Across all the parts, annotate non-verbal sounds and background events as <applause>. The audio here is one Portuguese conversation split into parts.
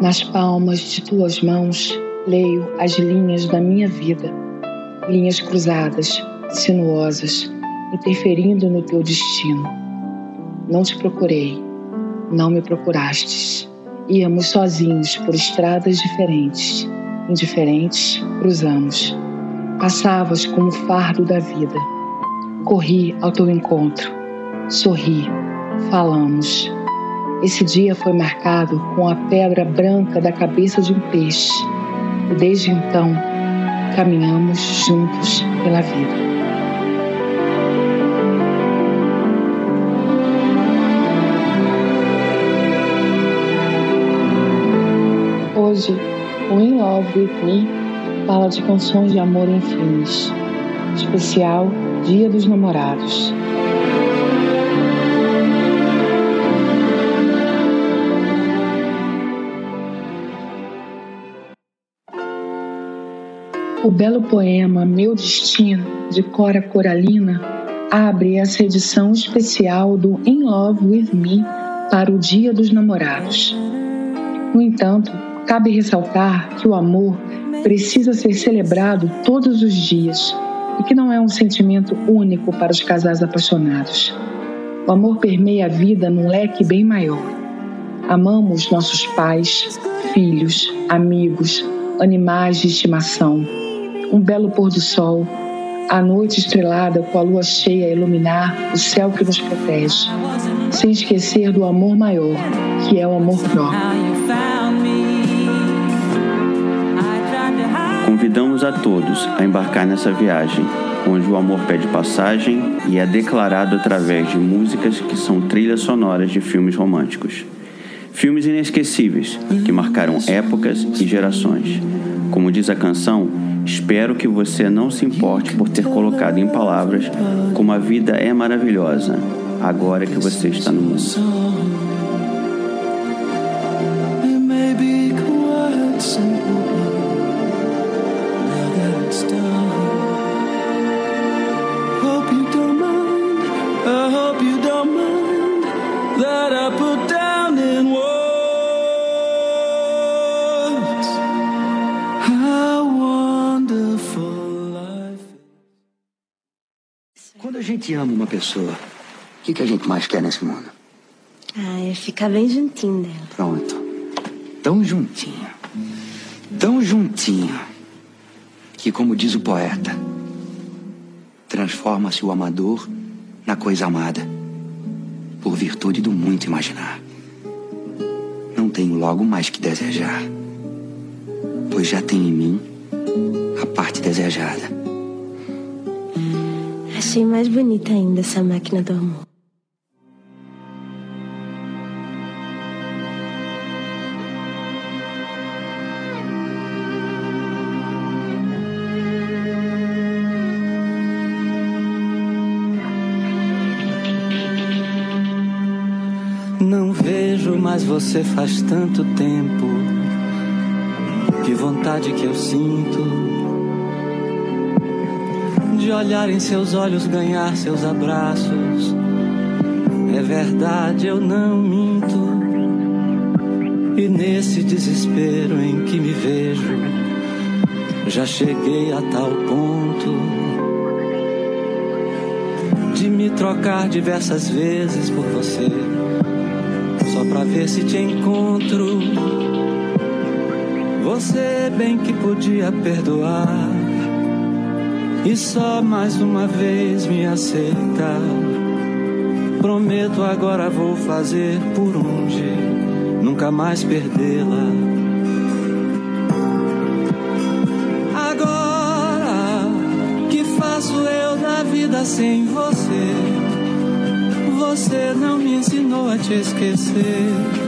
Nas palmas de tuas mãos, leio as linhas da minha vida, linhas cruzadas, sinuosas, interferindo no teu destino. Não te procurei, não me procurastes. Íamos sozinhos por estradas diferentes, indiferentes, cruzamos. Passavas como o fardo da vida. Corri ao teu encontro, sorri, falamos. Esse dia foi marcado com a pedra branca da cabeça de um peixe, e desde então caminhamos juntos pela vida. Hoje, o In Love With Me fala de canções de amor em filmes, especial Dia dos Namorados. O belo poema Meu Destino, de Cora Coralina, abre essa edição especial do In Love With Me para o Dia dos Namorados. No entanto, cabe ressaltar que o amor precisa ser celebrado todos os dias e que não é um sentimento único para os casais apaixonados. O amor permeia a vida num leque bem maior. Amamos nossos pais, filhos, amigos, animais de estimação um belo pôr do sol, a noite estrelada com a lua cheia a iluminar o céu que nos protege, sem esquecer do amor maior, que é o amor próprio. Convidamos a todos a embarcar nessa viagem, onde o amor pede passagem e é declarado através de músicas que são trilhas sonoras de filmes românticos. Filmes inesquecíveis que marcaram épocas e gerações. Como diz a canção, Espero que você não se importe por ter colocado em palavras como a vida é maravilhosa agora que você está no mundo. Gente ama uma pessoa, o que, que a gente mais quer nesse mundo? Ah, é ficar bem juntinho dela. Pronto. Tão juntinho. Tão juntinho. Que, como diz o poeta, transforma-se o amador na coisa amada, por virtude do muito imaginar. Não tenho logo mais que desejar, pois já tem em mim a parte desejada. Achei mais bonita ainda essa máquina do amor. Não vejo mais você faz tanto tempo. Que vontade que eu sinto de olhar em seus olhos, ganhar seus abraços. É verdade, eu não minto. E nesse desespero em que me vejo, já cheguei a tal ponto de me trocar diversas vezes por você, só pra ver se te encontro. Você bem que podia perdoar e só mais uma vez me aceitar. Prometo agora vou fazer por onde nunca mais perdê-la. Agora que faço eu da vida sem você? Você não me ensinou a te esquecer.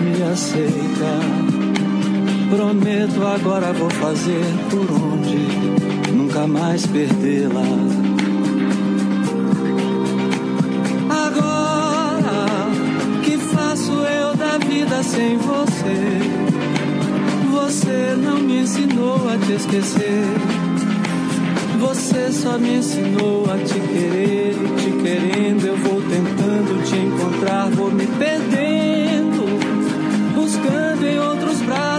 Me aceita. Prometo agora vou fazer por onde nunca mais perdê-la. Agora que faço eu da vida sem você? Você não me ensinou a te esquecer. Você só me ensinou a te querer e te querendo eu vou tentando te encontrar, vou me perdendo,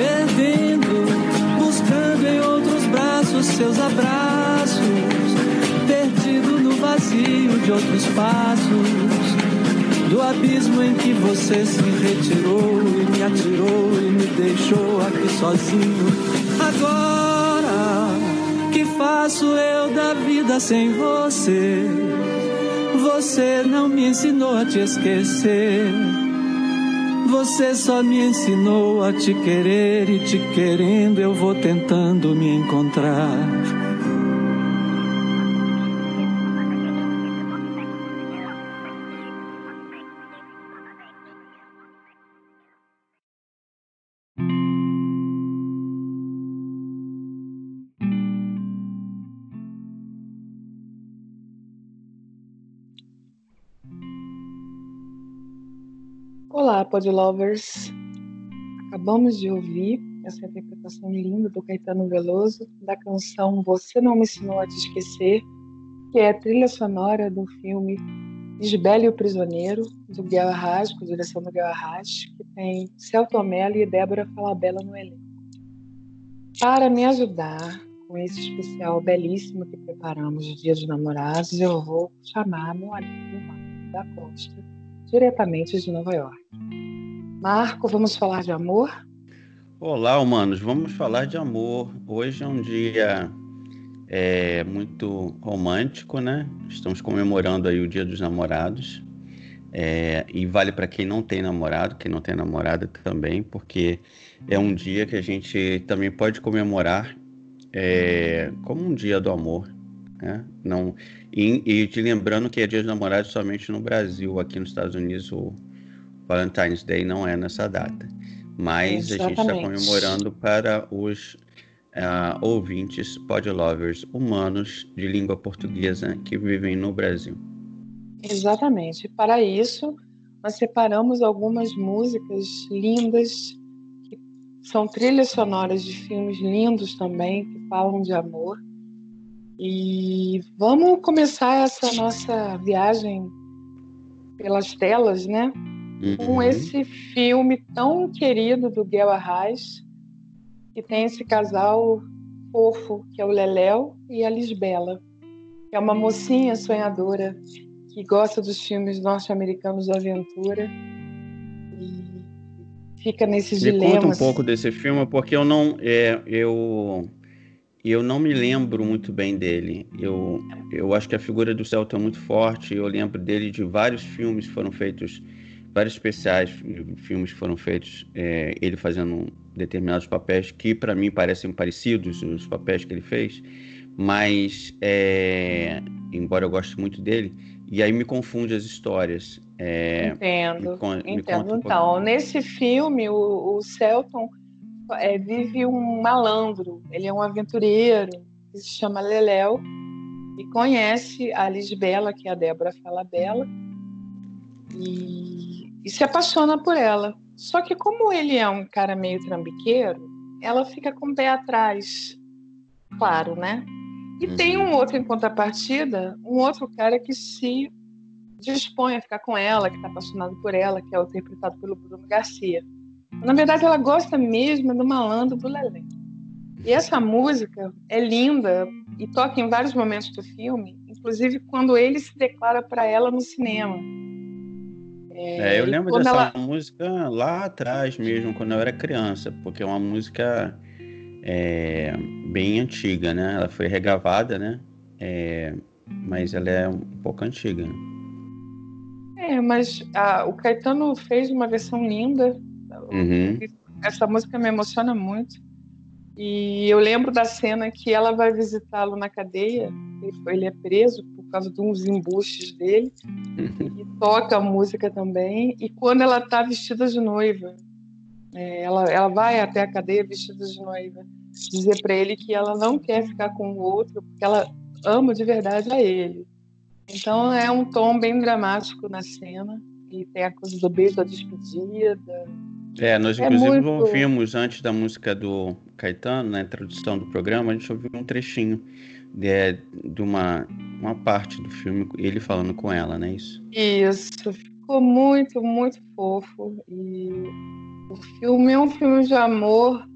perdendo, buscando em outros braços seus abraços, perdido no vazio de outros passos. Do abismo em que você se retirou e me atirou e me deixou aqui sozinho. Agora que faço eu da vida sem você? Você não me ensinou a te esquecer. Você só me ensinou a te querer e te querendo eu vou tentando me encontrar. Podlovers! Acabamos de ouvir essa interpretação linda do Caetano Veloso da canção Você Não Me Ensinou a Te Esquecer, que é a trilha sonora do filme Isbelle e o Prisioneiro, do Guel Arras, com direção do Guel Arras, que tem Celto Mello e Débora Falabella no elenco. Para me ajudar com esse especial belíssimo que preparamos de Dia dos Namorados, eu vou chamar meu amigo Marco da Costa, diretamente de Nova York. Marco, vamos falar de amor? Olá, humanos, vamos falar de amor. Hoje é um dia é, muito romântico, né? Estamos comemorando aí o Dia dos Namorados. É, e vale para quem não tem namorado, quem não tem namorada também, porque é um dia que a gente também pode comemorar é, como um dia do amor. Né? Não, e, e te lembrando que é Dia dos Namorados somente no Brasil, aqui nos Estados Unidos o Valentine's Day não é nessa data. Mas Exatamente. a gente está comemorando para os uh, ouvintes podlovers humanos de língua portuguesa que vivem no Brasil. Exatamente. Para isso, nós separamos algumas músicas lindas, que são trilhas sonoras de filmes lindos também, que falam de amor. E vamos começar essa nossa viagem pelas telas, né? Uhum. Com esse filme tão querido do Guel Arraes, que tem esse casal fofo, que é o Leléu e a Lisbela, que é uma mocinha sonhadora que gosta dos filmes norte-americanos de aventura e fica nesses Me dilemas. conta um pouco desse filme, porque eu não, é, eu, eu não me lembro muito bem dele. Eu, eu acho que a figura do Celta é muito forte. Eu lembro dele de vários filmes que foram feitos, vários especiais, filmes que foram feitos, é, ele fazendo determinados papéis que para mim parecem parecidos os papéis que ele fez, mas é, embora eu goste muito dele, e aí me confunde as histórias. É, entendo, me, entendo. Me então, um nesse filme, o, o Celton é, vive um malandro, ele é um aventureiro, que se chama Leléu, e conhece a Lisbela, que é a Débora Falabella, e, e se apaixona por ela. Só que como ele é um cara meio trambiqueiro, ela fica com o pé atrás, claro, né? E uhum. tem um outro em contrapartida, um outro cara que se dispõe a ficar com ela, que está apaixonado por ela, que é o interpretado pelo Bruno Garcia. Na verdade, ela gosta mesmo do malandro do Lelé. E essa música é linda e toca em vários momentos do filme, inclusive quando ele se declara para ela no cinema. É, é eu lembro dessa ela... música lá atrás mesmo, quando eu era criança, porque é uma música é, bem antiga, né? Ela foi regravada, né? É, mas ela é um pouco antiga. É, mas a, o Caetano fez uma versão linda. Uhum. Essa música me emociona muito. E eu lembro da cena que ela vai visitá-lo na cadeia. Ele, é preso por causa de uns embuches dele. <laughs> e toca a música também. E quando ela está vestida de noiva, é, ela, ela vai até a cadeia vestida de noiva, dizer para ele que ela não quer ficar com o outro, porque ela ama de verdade a ele. Então é um tom bem dramático na cena e tem a coisa do beijo da despedida. É, nós é inclusive muito... ouvimos antes da música do Caetano, na introdução do programa, a gente ouviu um trechinho de, é, de uma, uma parte do filme, ele falando com ela, não é isso? Isso, ficou muito, muito fofo. E o filme é um filme de amor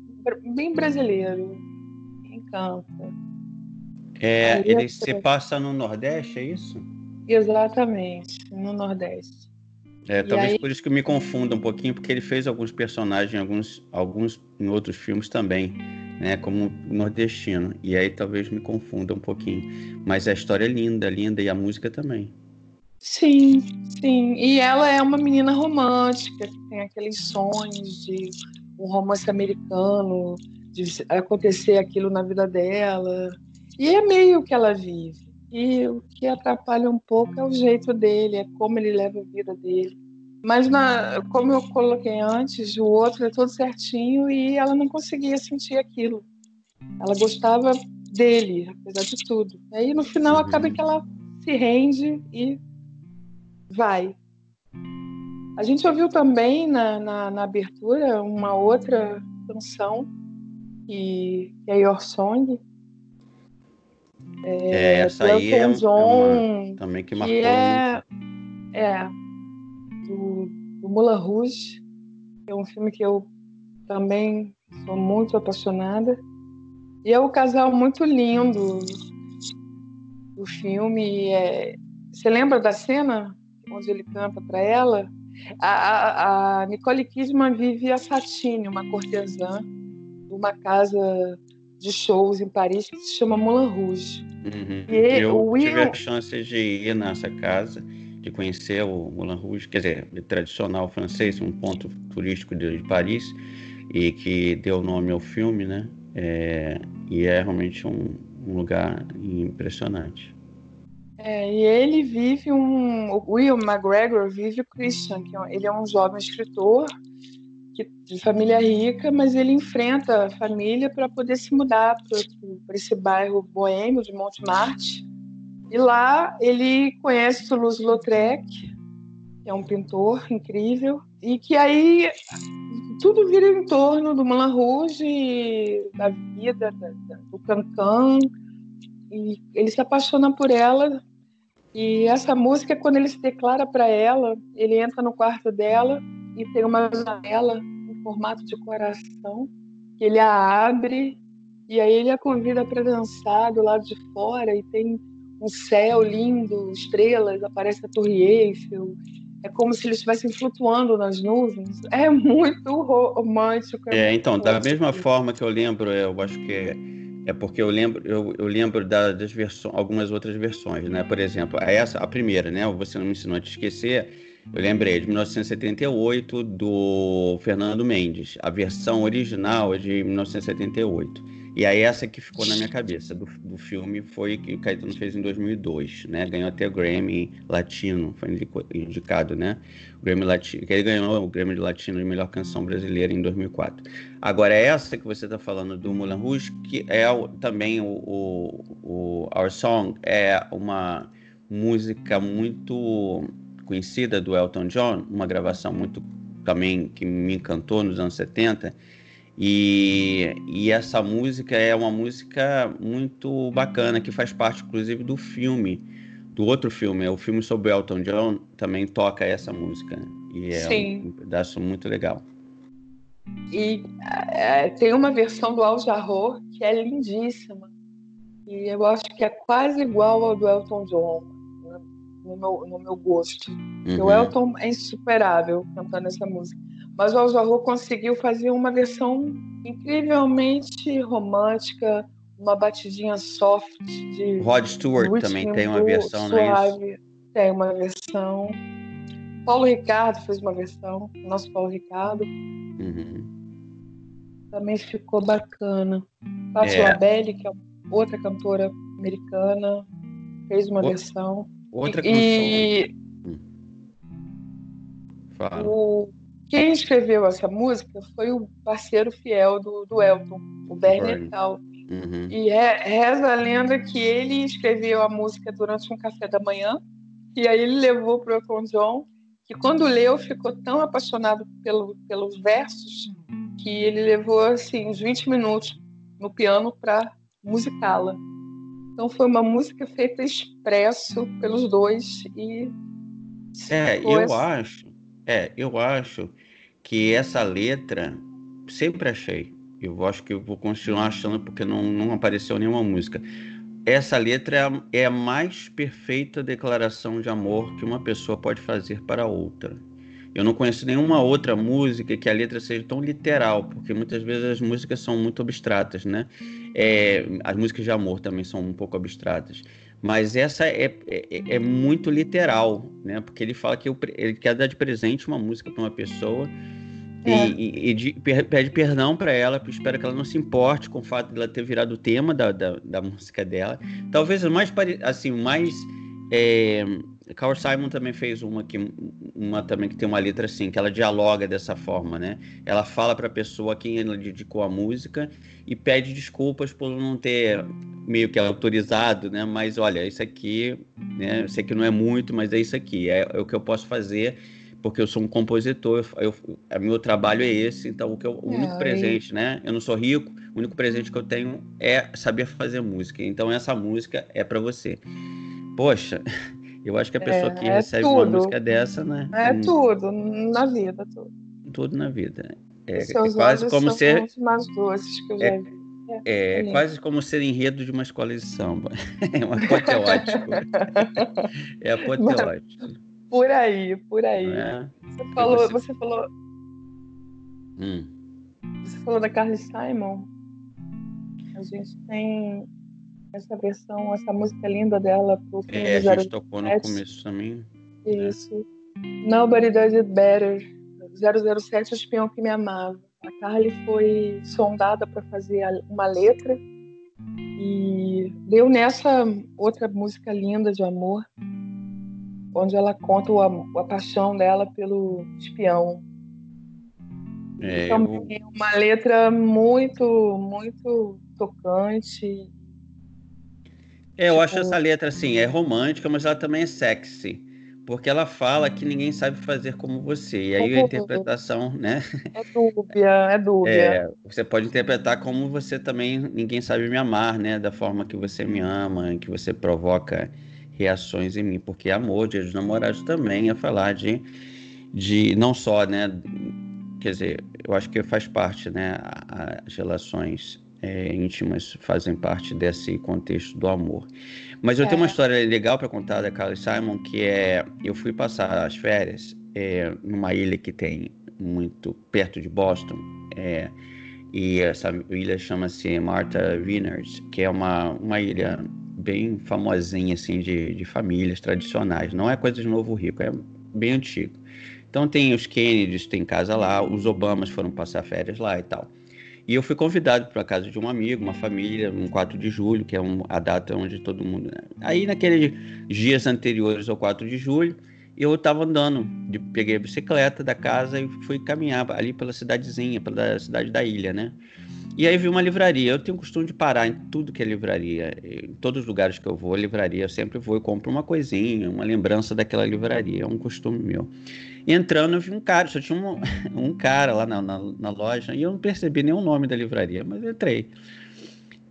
bem brasileiro. Encanta. É, ele se passa no Nordeste, é isso? Exatamente, no Nordeste. É, talvez aí... por isso que me confunda um pouquinho, porque ele fez alguns personagens, alguns, alguns em outros filmes também, né, como nordestino. E aí talvez me confunda um pouquinho. Mas a história é linda, linda, e a música também. Sim, sim. E ela é uma menina romântica, que tem aqueles sonhos de um romance americano, de acontecer aquilo na vida dela. E é meio que ela vive. E o que atrapalha um pouco é o jeito dele, é como ele leva a vida dele. Mas, na, como eu coloquei antes, o outro é todo certinho e ela não conseguia sentir aquilo. Ela gostava dele, apesar de tudo. Aí, no final, acaba que ela se rende e vai. A gente ouviu também na, na, na abertura uma outra canção, que, que é Your Song. É, é essa aí é, é uma, também que marcou. Que é, é do, do Moulin Rouge, que é um filme que eu também sou muito apaixonada. E é um casal muito lindo do filme. É... Você lembra da cena onde ele canta para ela? A, a, a, Nicole Kidman vive a Satine, uma cortesã de uma casa de shows em Paris que se chama Moulin Rouge. Uhum. E eu Will... tive a chance de ir nessa casa, de conhecer o Moulin Rouge, quer dizer, tradicional francês, um ponto turístico de, de Paris, e que deu nome ao filme, né? É, e é realmente um, um lugar impressionante. É, e ele vive um. O Will McGregor vive o Christian, que é ele é um jovem escritor que, de família rica, mas ele enfrenta a família para poder se mudar para esse bairro boêmio de Montmartre. E lá ele conhece Toulouse-Lautrec, que é um pintor incrível, e que aí tudo vira em torno do Moulin Rouge, da vida, da, da, do Cancan, e ele se apaixona por ela e essa música, quando ele se declara para ela, ele entra no quarto dela e tem uma janela em formato de coração, que ele a abre e aí ele a convida para dançar do lado de fora e tem um céu lindo, estrelas, aparece a Torre Eiffel. É como se eles estivessem flutuando nas nuvens. É muito romântico. É, é então, da mesma forma que eu lembro, eu acho que é é porque eu lembro, eu, eu lembro das versões, algumas outras versões, né? Por exemplo, essa, a primeira, né? Você não me ensinou a te esquecer. Eu lembrei de 1978 do Fernando Mendes. A versão original é de 1978. E aí essa que ficou na minha cabeça do, do filme foi que o Caetano fez em 2002, né? Ganhou até o Grammy Latino, foi indicado, né? O Grammy Latino, que ele ganhou o Grammy Latino de melhor canção brasileira em 2004. Agora essa que você está falando do Moulin Rouge, que é o, também o, o, o Our Song é uma música muito conhecida do Elton John, uma gravação muito também que me encantou nos anos 70 e, e essa música é uma música muito bacana, que faz parte, inclusive, do filme, do outro filme, é o filme sobre Elton John, também toca essa música. E é Sim. um pedaço muito legal. E é, tem uma versão do Al Jarreau que é lindíssima. E eu acho que é quase igual ao do Elton John, no meu, no meu gosto. Uhum. O Elton é insuperável cantando essa música. Mas o Al conseguiu fazer uma versão incrivelmente romântica, uma batidinha soft de. Rod Stewart também tem uma versão, suave. não é isso? Tem uma versão. Paulo Ricardo fez uma versão, nosso Paulo Ricardo. Uhum. Também ficou bacana. Paty é. Labelle, que é outra cantora americana, fez uma versão. Outra canção. E... Hum. Fala. O quem escreveu essa música foi o parceiro fiel do, do Elton, o Bernie Tal. Uhum. E é, reza a lenda que ele escreveu a música durante um café da manhã, e aí ele levou para o Elton John, que quando leu ficou tão apaixonado pelo, pelos versos que ele levou assim uns 20 minutos no piano para musicá-la. Então foi uma música feita expresso pelos dois e é, eu assim. acho, é, eu acho que essa letra sempre achei. Eu acho que eu vou continuar achando porque não, não apareceu nenhuma música. Essa letra é a, é a mais perfeita declaração de amor que uma pessoa pode fazer para outra. Eu não conheço nenhuma outra música que a letra seja tão literal, porque muitas vezes as músicas são muito abstratas, né? É, as músicas de amor também são um pouco abstratas. Mas essa é, é, é muito literal, né? Porque ele fala que eu, ele quer dar de presente uma música para uma pessoa é. e, e, de, pede perdão para ela, espera que ela não se importe com o fato de ela ter virado o tema da, da, da música dela. Talvez o mais, assim, mais é, Carl Simon também fez uma que uma também que tem uma letra assim, que ela dialoga dessa forma, né? Ela fala para a pessoa a quem ela dedicou a música e pede desculpas por não ter meio que autorizado, né? Mas olha, isso aqui, né? Eu sei que não é muito, mas é isso aqui, é, é o que eu posso fazer porque eu sou um compositor, eu, eu, meu trabalho é esse, então o, que eu, o único presente, né? Eu não sou rico, o único presente que eu tenho é saber fazer música. Então essa música é para você. Poxa, <laughs> eu acho que a pessoa é, que é recebe tudo. uma música dessa, né? É hum, tudo, na vida, tudo. Tudo na vida. É, é quase como ser. mais doces que eu já é, vi. É, é quase como ser enredo de uma escola de samba. <laughs> É uma apoteótico. é apoteótico. Por aí, por aí. É? Você falou, você... você... falou. Hum. Você falou da Carly Simon. A gente tem essa versão, essa música linda dela pro filme É, a gente tocou no começo também. Isso. Nobody Does It Better. 007, o espião que me amava. A Carly foi sondada para fazer uma letra e deu nessa outra música linda de amor, onde ela conta o, a paixão dela pelo espião. É, então, eu... é uma letra muito, muito tocante é, eu tipo... acho essa letra assim, é romântica, mas ela também é sexy. Porque ela fala que ninguém sabe fazer como você. E aí a interpretação, né? É dúbia, é dúbia. É, você pode interpretar como você também, ninguém sabe me amar, né? Da forma que você me ama, que você provoca reações em mim. Porque amor, dia dos namorados também é falar de, de não só, né? Quer dizer, eu acho que faz parte, né? As relações é, íntimas fazem parte desse contexto do amor. Mas eu é. tenho uma história legal para contar da Carly Simon, que é eu fui passar as férias é, numa ilha que tem muito perto de Boston, é, e essa ilha chama-se Martha Vineyards, que é uma, uma ilha bem famosinha assim de, de famílias tradicionais. Não é coisa de novo rico, é bem antigo. Então tem os Kennedys, tem casa lá, os Obamas foram passar férias lá e tal. E eu fui convidado para a casa de um amigo, uma família, um 4 de julho, que é um, a data onde todo mundo. Né? Aí, naqueles dias anteriores ao 4 de julho, eu estava andando, de, peguei a bicicleta da casa e fui caminhar ali pela cidadezinha, pela cidade da ilha, né? E aí vi uma livraria. Eu tenho o costume de parar em tudo que é livraria. Em todos os lugares que eu vou, livraria, eu sempre vou e compro uma coisinha, uma lembrança daquela livraria. É um costume meu. E entrando, eu vi um cara, só tinha um, <laughs> um cara lá na, na, na, loja, e eu não percebi nenhum nome da livraria, mas eu entrei.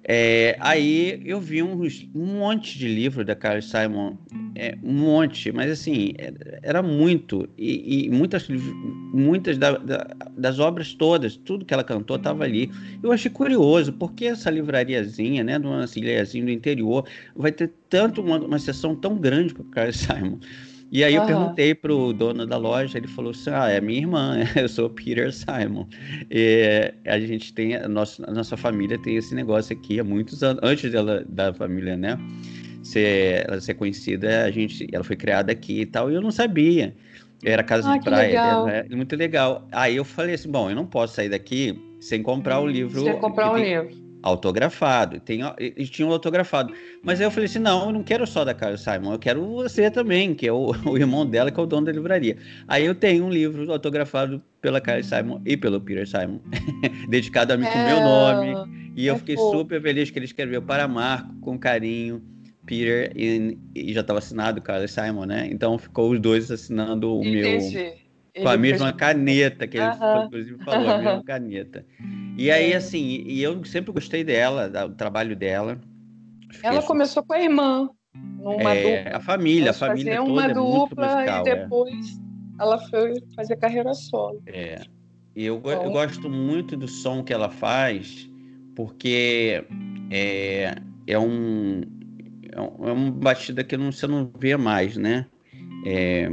É, aí eu vi um, um monte de livros da Carl Simon, é, um monte, mas assim, era muito, e, e muitas, muitas da, da, das obras todas, tudo que ela cantou estava ali. Eu achei curioso, porque essa livrariazinha, né, de uma do interior, vai ter tanto uma, uma sessão tão grande para Carl Simon. E aí eu perguntei pro dono da loja, ele falou assim: Ah, é minha irmã, <laughs> eu sou Peter Simon. E a gente tem, a nossa, a nossa família tem esse negócio aqui há muitos anos, antes dela, da família, né? Ser, ela ser conhecida, a gente, ela foi criada aqui e tal, e eu não sabia. Era casa ah, de praia, legal. Era, muito legal. Aí eu falei assim: bom, eu não posso sair daqui sem comprar o livro. Sem comprar o livro autografado. Tem, eles tinham autografado. Mas aí eu falei assim: não, eu não quero só da Carol Simon, eu quero você também, que é o, <laughs> o irmão dela, que é o dono da livraria. Aí eu tenho um livro autografado pela Carol Simon e pelo Peter Simon, <laughs> dedicado a mim é... com meu nome. E eu é fiquei super feliz que ele escreveu para Marco, com carinho. Peter e, e já estava assinado Carlos Simon, né? Então ficou os dois assinando o Entendi. meu com a mesma fez... caneta que ele inclusive falou, a mesma <laughs> caneta. E aí, é. assim, e eu sempre gostei dela, do trabalho dela. Ela assim, começou com a irmã, numa é, dupla. A família, a família toda uma dupla é musical, e é. depois é. ela foi fazer carreira solo. É. E eu, eu gosto muito do som que ela faz, porque é, é um é, é uma batida que não, você não vê mais, né? É,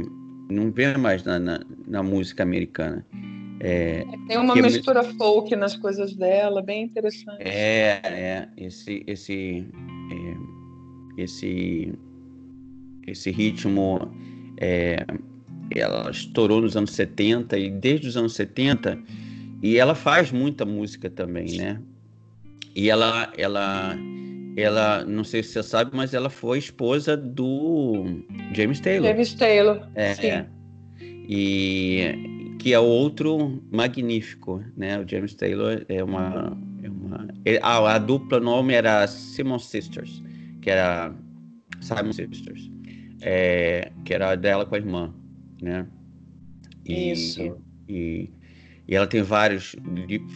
não vê mais na, na, na música americana. É, Tem uma mistura é... folk nas coisas dela, bem interessante. É, é esse, esse, é, esse, esse ritmo, é, ela estourou nos anos 70 e desde os anos 70 e ela faz muita música também, né? E ela, ela, ela, não sei se você sabe, mas ela foi esposa do James Taylor. James Taylor, é, sim. É. E que é outro magnífico, né? O James Taylor é uma, é uma a, a dupla nome era Simon Sisters, que era Simon Sisters, é, que era dela com a irmã, né? E, Isso. E, e ela tem vários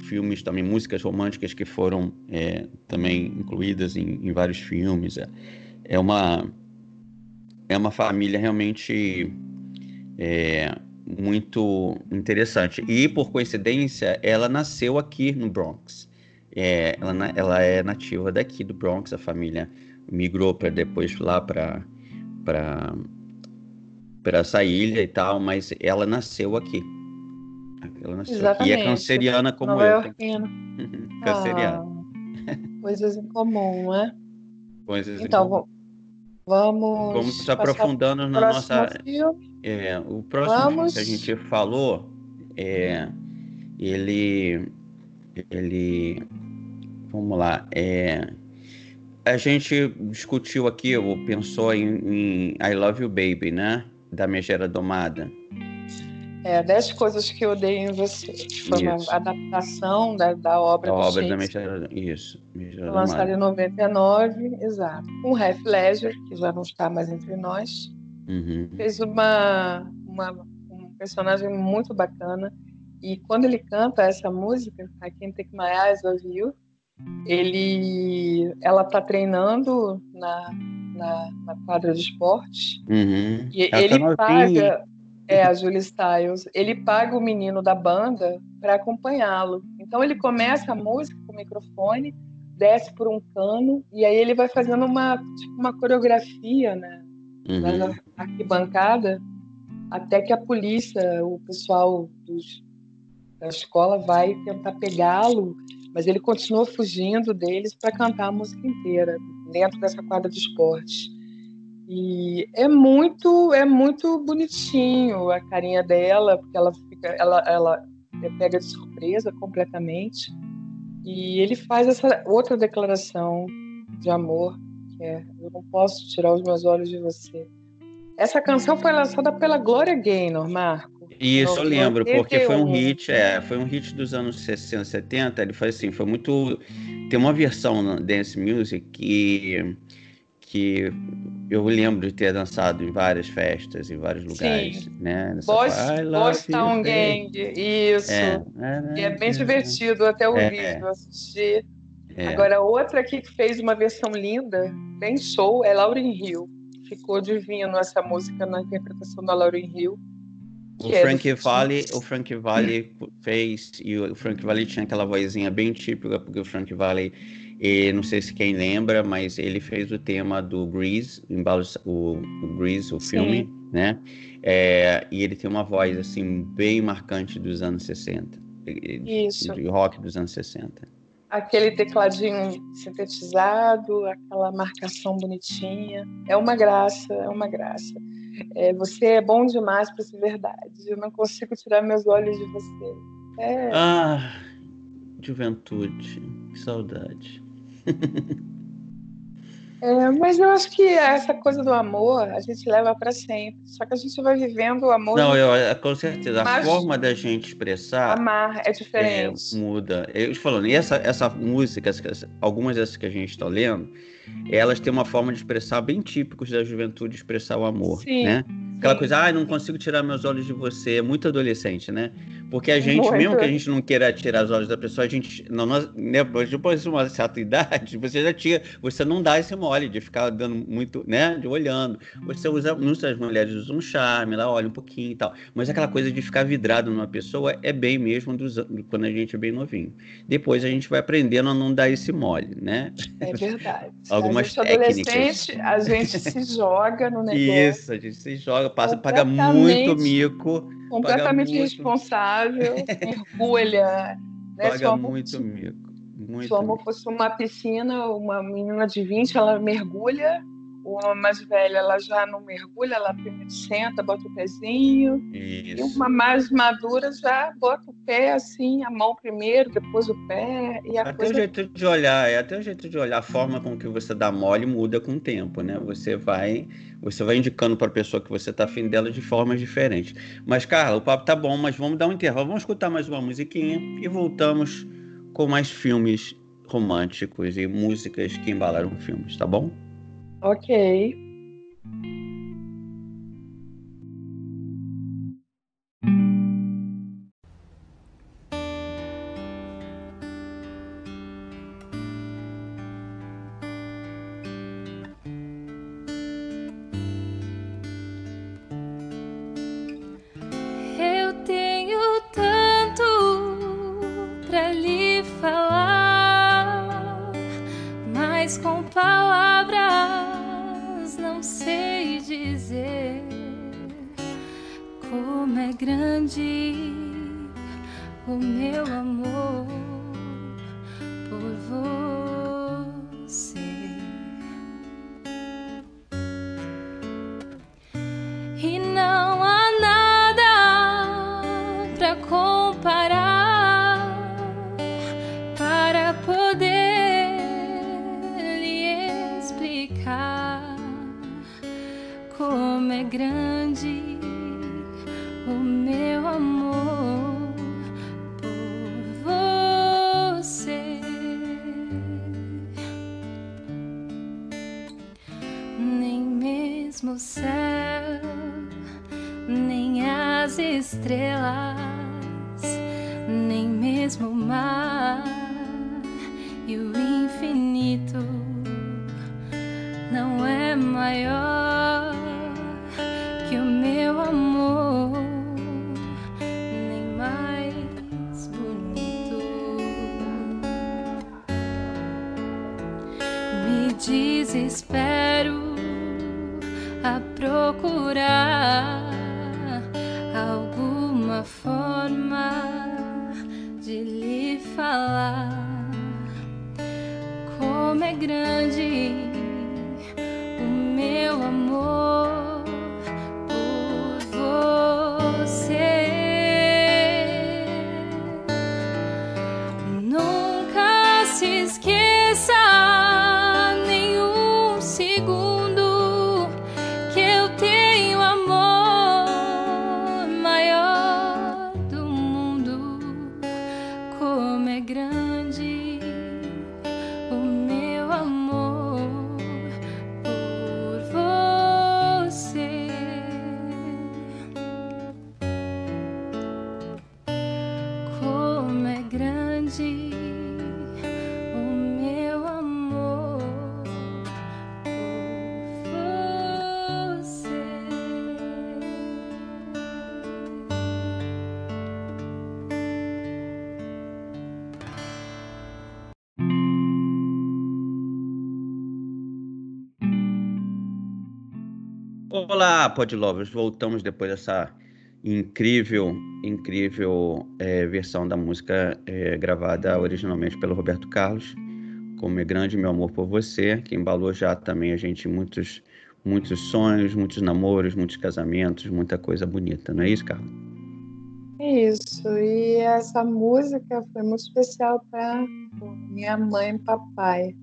filmes também, músicas românticas que foram é, também incluídas em, em, vários filmes. É, é, uma é uma família realmente é, muito interessante. E por coincidência, ela nasceu aqui no Bronx. É, ela, ela é nativa daqui do Bronx. A família migrou para depois lá para para para essa ilha e tal, mas ela nasceu aqui. Ela nasceu Exatamente. aqui. E é canceriana como Nova eu. <laughs> canceriana. Ah, coisas em comum, né? Coisas então, em comum. vamos. Vamos se aprofundando na nossa. É, o próximo vamos... que a gente falou, é, ele. Ele. Vamos lá. É, a gente discutiu aqui, ou pensou em, em I Love You Baby, né? Da Megera Domada. É, Dez Coisas que Eu Odeio em Você. Foi uma adaptação da, da obra da do obra da Megera, isso. lançada em 99, exato. Com Heath Ledger, que já não está mais entre nós. Uhum. Fez uma, uma, um personagem muito bacana. E quando ele canta essa música, I Can't Take My Eyes Off You, ele, ela está treinando na, na, na, quadra de esportes. Uhum. E ela ele tá paga é, a Julie Styles. Ele paga o menino da banda para acompanhá-lo. Então ele começa a música com o microfone, desce por um cano e aí ele vai fazendo uma, tipo, uma coreografia, né? Uhum. Na arquibancada, até que a polícia, o pessoal dos, da escola vai tentar pegá-lo, mas ele continua fugindo deles para cantar a música inteira dentro dessa quadra de esportes. E é muito, é muito bonitinho a carinha dela, porque ela fica, ela, ela é pega de surpresa completamente. E ele faz essa outra declaração de amor, que é: Eu não posso tirar os meus olhos de você. Essa canção foi lançada pela Gloria Gaynor, Marco. Isso, eu lembro, porque foi um hit, é, foi um hit dos anos 60, 70. Ele foi assim, foi muito. Tem uma versão na Dance Music que, que eu lembro de ter dançado em várias festas, em vários lugares, Sim. né? Boss, Boss Town Gang, isso. É, é, é bem divertido até o é, assistir. É. Agora, outra aqui que fez uma versão linda, bem show, é Lauryn Hill. Ficou divino essa música na interpretação da Lauryn Hill. O Frank Valley, o Frank Valley fez e o Frank Valley tinha aquela vozinha bem típica porque o Frank Valley e não sei se quem lembra, mas ele fez o tema do Grease, o, o Grease, o filme, Sim. né? É, e ele tem uma voz assim bem marcante dos anos 60. Isso. De rock dos anos 60. Aquele tecladinho sintetizado, aquela marcação bonitinha. É uma graça, é uma graça. É, você é bom demais para ser verdade. Eu não consigo tirar meus olhos de você. É... Ah, juventude, que saudade. É, mas eu acho que essa coisa do amor a gente leva para sempre. Só que a gente vai vivendo o amor. Não, eu, é, com certeza. A forma da gente expressar. Amar é diferente. É, muda. Eu te falando, e essa, essa música, algumas dessas que a gente está lendo, elas têm uma forma de expressar bem típicos da juventude expressar o amor. Sim. Né? Aquela coisa, ah, não consigo tirar meus olhos de você. É muito adolescente, né? Porque a gente, muito. mesmo que a gente não queira tirar os olhos da pessoa, a gente, não, nós, né, depois de uma certa <laughs> idade, você já tinha, você não dá esse mole de ficar dando muito, né, de olhando. Você usa, muitas mulheres usam um charme, ela olha um pouquinho e tal. Mas aquela coisa de ficar vidrado numa pessoa é bem mesmo dos, quando a gente é bem novinho. Depois a gente vai aprendendo a não dar esse mole, né? É verdade. <laughs> Algumas a gente técnicas. A gente se joga no negócio. Isso, a gente se joga, passa, paga muito mico completamente responsável, <laughs> mergulha. Né? Paga muito mico. Muito se o amor fosse uma piscina, uma menina de 20, ela mergulha uma mais velha, ela já não mergulha, ela primeiro senta, bota o pezinho. Isso. E uma mais madura já bota o pé assim, a mão primeiro, depois o pé. E a até coisa... o jeito de olhar, é até o jeito de olhar, a forma com que você dá mole muda com o tempo, né? Você vai, você vai indicando para a pessoa que você está afim dela de formas diferentes. Mas, Carla, o papo tá bom, mas vamos dar um intervalo, vamos escutar mais uma musiquinha e voltamos com mais filmes românticos e músicas que embalaram filmes, tá bom? Ok. como é grande o meu amor por você. E não há nada para comparar para poder lhe explicar como é grande. Olá, Podlovers. Voltamos depois dessa incrível, incrível é, versão da música é, gravada originalmente pelo Roberto Carlos. Como é grande meu amor por você, que embalou já também a gente muitos, muitos sonhos, muitos namoros, muitos casamentos, muita coisa bonita, não é isso, Carlos? Isso, e essa música foi muito especial para minha mãe e papai.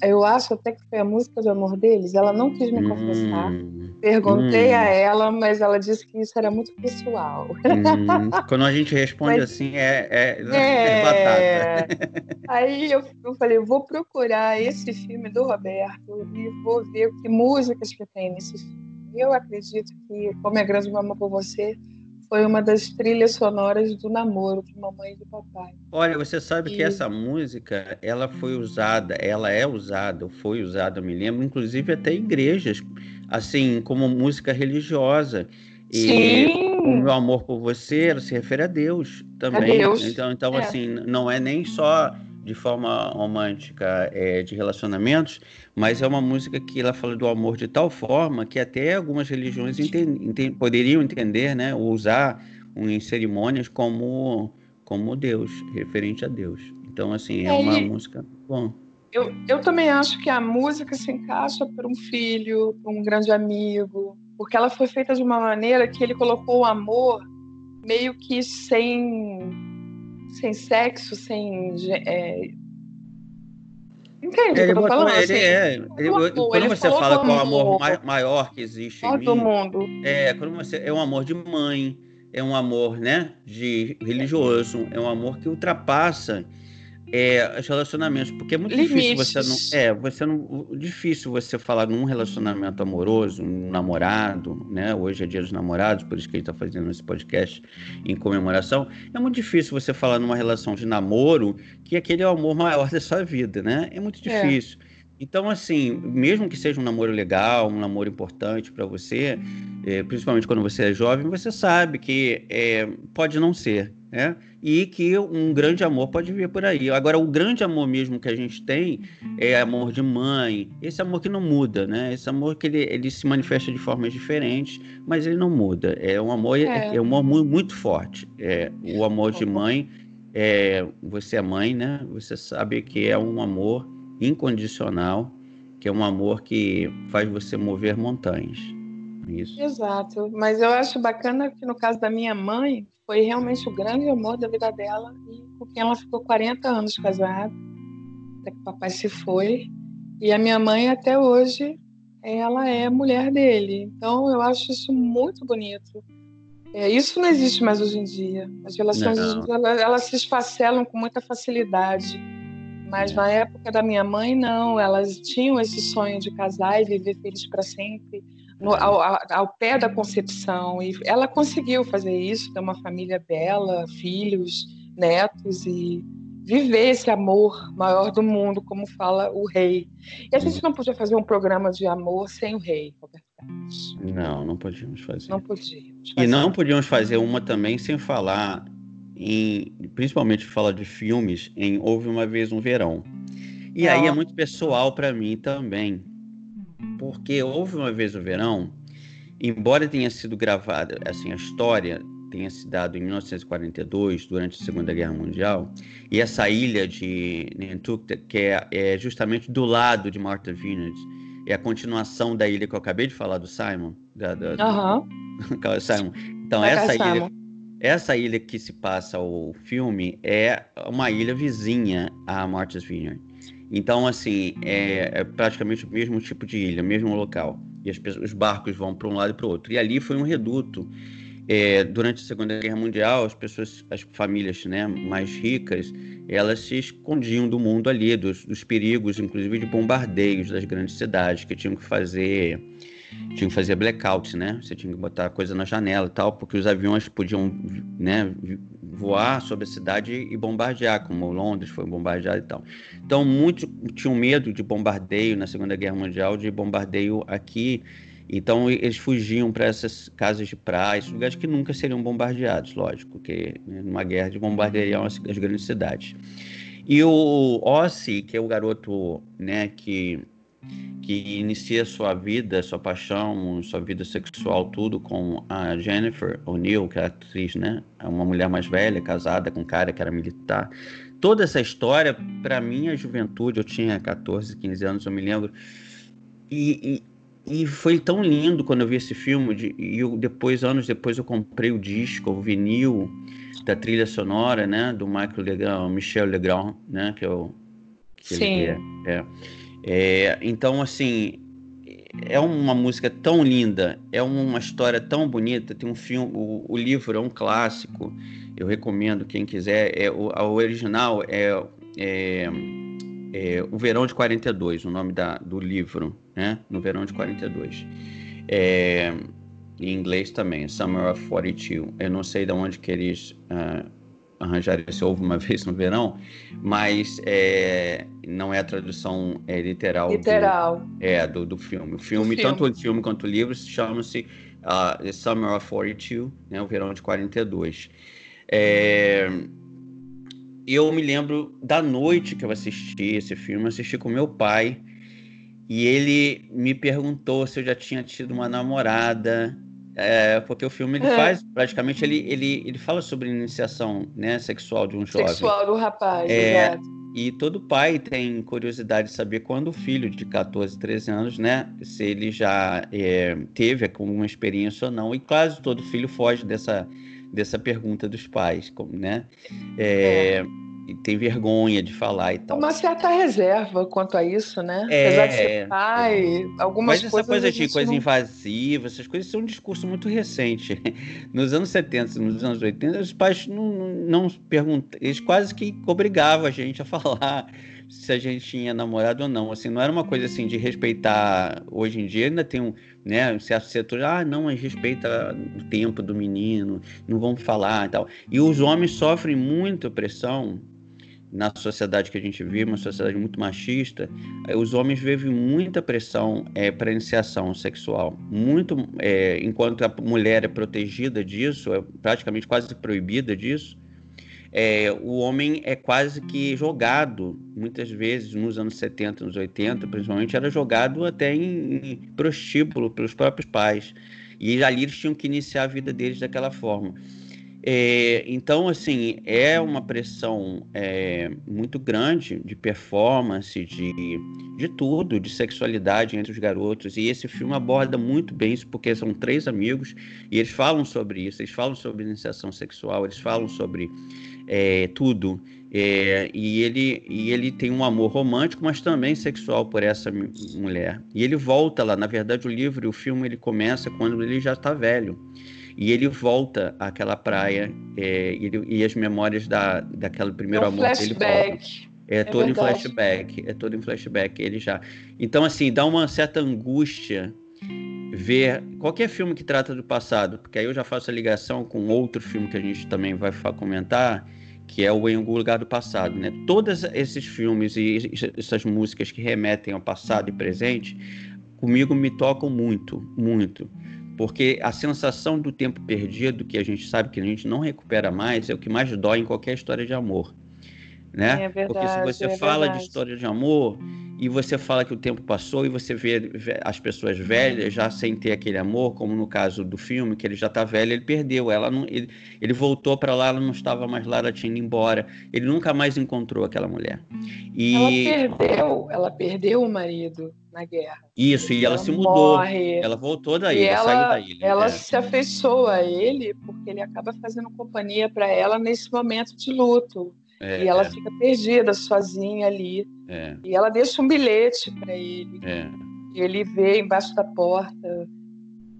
Eu acho até que foi a música de amor deles. Ela não quis me confessar. Hum, Perguntei hum. a ela, mas ela disse que isso era muito pessoal. Hum, <laughs> quando a gente responde mas, assim, é, é, é, <laughs> <laughs> Aí eu, eu falei, vou procurar esse filme do Roberto e vou ver que músicas que tem nesse filme. Eu acredito que, como é grande mamãe por você, foi uma das trilhas sonoras do namoro de mamãe e de papai. Olha, você sabe e... que essa música, ela foi usada, ela é usada, foi usada, eu me lembro, inclusive até igrejas, assim, como música religiosa. E Sim. o meu amor por você se refere a Deus também. A Deus. Então, então é. assim, não é nem só de forma romântica é, de relacionamentos, mas é uma música que ela fala do amor de tal forma que até algumas religiões poderiam entender, né, ou usar em cerimônias como como Deus, referente a Deus. Então, assim, é, é uma música bom. Eu, eu também acho que a música se encaixa para um filho, para um grande amigo, porque ela foi feita de uma maneira que ele colocou o amor meio que sem sem sexo, sem. É... Entende ele tô falando? Ele assim, é. Ele, quando ele você fala qual o amor maior que existe em mim, do mundo. É, quando você, é um amor de mãe, é um amor, né, de religioso, é um amor que ultrapassa é, os relacionamentos, porque é muito Limites. difícil você não, é, você não, difícil você falar num relacionamento amoroso, um namorado, né? Hoje é Dia dos Namorados, por isso que a gente está fazendo esse podcast em comemoração. É muito difícil você falar numa relação de namoro que aquele é o amor maior da sua vida, né? É muito é. difícil. É. Então, assim, mesmo que seja um namoro legal, um namoro importante para você, é, principalmente quando você é jovem, você sabe que é, pode não ser, né? E que um grande amor pode vir por aí. Agora, o grande amor mesmo que a gente tem é amor de mãe, esse amor que não muda, né? Esse amor que ele, ele se manifesta de formas diferentes, mas ele não muda. É um amor, é, é um amor muito, forte. É, o amor de mãe, é, você é mãe, né? Você sabe que é um amor incondicional, que é um amor que faz você mover montanhas. Isso. Exato. Mas eu acho bacana que no caso da minha mãe, foi realmente o grande amor da vida dela e com quem ela ficou 40 anos casada, até que o papai se foi. E a minha mãe até hoje ela é mulher dele. Então eu acho isso muito bonito. É, isso não existe mais hoje em dia. As relações elas, elas se esfacelam com muita facilidade. Mas na época da minha mãe, não. Elas tinham esse sonho de casar e viver feliz para sempre, no, ao, ao, pé da concepção. E ela conseguiu fazer isso, ter uma família bela, filhos, netos e viver esse amor maior do mundo, como fala o rei. E a gente não podia fazer um programa de amor sem o rei, Roberto Carlos. Não, não podíamos fazer. Não podíamos. Fazer. E não podíamos fazer uma também sem falar em, principalmente fala de filmes, em Houve uma vez um verão. E aí é muito pessoal para mim também, porque Houve uma vez um verão, embora tenha sido gravada, assim, a história tenha se dado em 1942, durante a Segunda Guerra Mundial, e essa ilha de Nantucket, que é, é justamente do lado de Martha Vineyard, é a continuação da ilha que eu acabei de falar do Simon, da, da, uhum. do <laughs> Simon. Então, essa ilha essa ilha que se passa o filme é uma ilha vizinha a Martha's Vineyard. Então, assim, é, é praticamente o mesmo tipo de ilha, mesmo local. E os barcos vão para um lado e para o outro. E ali foi um reduto. É, durante a Segunda Guerra Mundial, as pessoas, as famílias né, mais ricas, elas se escondiam do mundo ali, dos, dos perigos, inclusive de bombardeios das grandes cidades, que tinham que fazer tinha que fazer blackout, né? Você tinha que botar coisa na janela e tal, porque os aviões podiam, né, voar sobre a cidade e bombardear, como Londres foi bombardeado e tal. Então, muitos tinham medo de bombardeio na Segunda Guerra Mundial, de bombardeio aqui. Então, eles fugiam para essas casas de praia, lugares que nunca seriam bombardeados, lógico, porque né, numa guerra de bombardeariam as, as grandes cidades. E o Ossi, que é o garoto, né, que que inicia sua vida, sua paixão, sua vida sexual, tudo com a Jennifer O'Neill, que é atriz, né? É uma mulher mais velha, casada com um cara que era militar. Toda essa história, para minha juventude, eu tinha 14, 15 anos, eu me lembro, e, e, e foi tão lindo quando eu vi esse filme, de, e eu, depois, anos depois, eu comprei o disco, o vinil da trilha sonora, né? Do Michael Legrand, Michel Legrand, né? Que, eu, que Sim. ele é. é. É, então, assim, é uma música tão linda, é uma história tão bonita. Tem um filme, o, o livro é um clássico. Eu recomendo quem quiser. É o a original é, é, é, o Verão de 42, o nome da, do livro, né? No Verão de 42. É, em inglês também, Summer of 42. Eu não sei de onde que eles uh, arranjar esse ovo uma <laughs> vez no verão, mas é, não é a tradução é, literal, literal. Do, é, do, do filme. O filme, filme, tanto o filme quanto o livro, chama-se uh, The Summer of 42, né, o verão de 42. É, eu me lembro da noite que eu assisti esse filme, eu assisti com meu pai, e ele me perguntou se eu já tinha tido uma namorada, é, porque o filme ele é. faz, praticamente, ele, ele, ele fala sobre iniciação né, sexual de um jovem. Sexual do rapaz, é, exato. E todo pai tem curiosidade de saber quando o filho de 14, 13 anos, né, se ele já é, teve alguma experiência ou não. E quase todo filho foge dessa, dessa pergunta dos pais, né? É, é e tem vergonha de falar e tal. Uma certa reserva quanto a isso, né? É, Apesar de ser pai, é. algumas Mas coisas. Mas essa coisa de coisa não... invasiva, essas coisas são um discurso muito recente. <laughs> Nos anos 70, nos anos 80, os pais não, não perguntam, eles quase que obrigavam a gente a falar se a gente tinha namorado ou não. Assim, não era uma coisa assim de respeitar. Hoje em dia ainda tem um, né, um certo setor, ah, não, mas respeita o tempo do menino, não vamos falar e tal. E os homens sofrem muito pressão na sociedade que a gente vive, uma sociedade muito machista, os homens vivem muita pressão é, para iniciação sexual. Muito, é, enquanto a mulher é protegida disso, é praticamente quase proibida disso, é, o homem é quase que jogado, muitas vezes nos anos 70, nos 80, principalmente, era jogado até em, em prostíbulo pelos próprios pais. E ali eles tinham que iniciar a vida deles daquela forma. É, então, assim, é uma pressão é, muito grande de performance, de, de tudo, de sexualidade entre os garotos. E esse filme aborda muito bem isso, porque são três amigos e eles falam sobre isso, eles falam sobre iniciação sexual, eles falam sobre é, tudo. É, e, ele, e ele tem um amor romântico, mas também sexual por essa mulher. E ele volta lá. Na verdade, o livro e o filme ele começa quando ele já está velho. E ele volta àquela praia é, e, e, as memórias da, daquele primeiro é um amor flashback. dele. É, é todo verdade. em flashback, é todo em flashback, ele já. Então, assim, dá uma certa angústia ver qualquer filme que trata do passado, porque aí eu já faço a ligação com outro filme que a gente também vai comentar, que é o Em algum lugar do passado, né? Todos esses filmes e essas músicas que remetem ao passado e presente, comigo me tocam muito, muito porque a sensação do tempo perdido, que a gente sabe que a gente não recupera mais, é o que mais dói em qualquer história de amor. Né? É verdade, porque se você é fala verdade. de história de amor e você fala que o tempo passou e você vê as pessoas velhas já sem ter aquele amor, como no caso do filme, que ele já está velho, ele perdeu. Ela não, ele, ele voltou para lá, ela não estava mais lá, ela tinha ido embora. Ele nunca mais encontrou aquela mulher. E... Ela perdeu, ela perdeu o marido na guerra. Isso, e ela, ela se mudou. Morre. Ela voltou da ilha, ela, saiu da ilha. Ela é. se afeiçoa a ele porque ele acaba fazendo companhia para ela nesse momento de luto. É, e ela é. fica perdida, sozinha ali. É. E ela deixa um bilhete para ele. É. E ele vê embaixo da porta.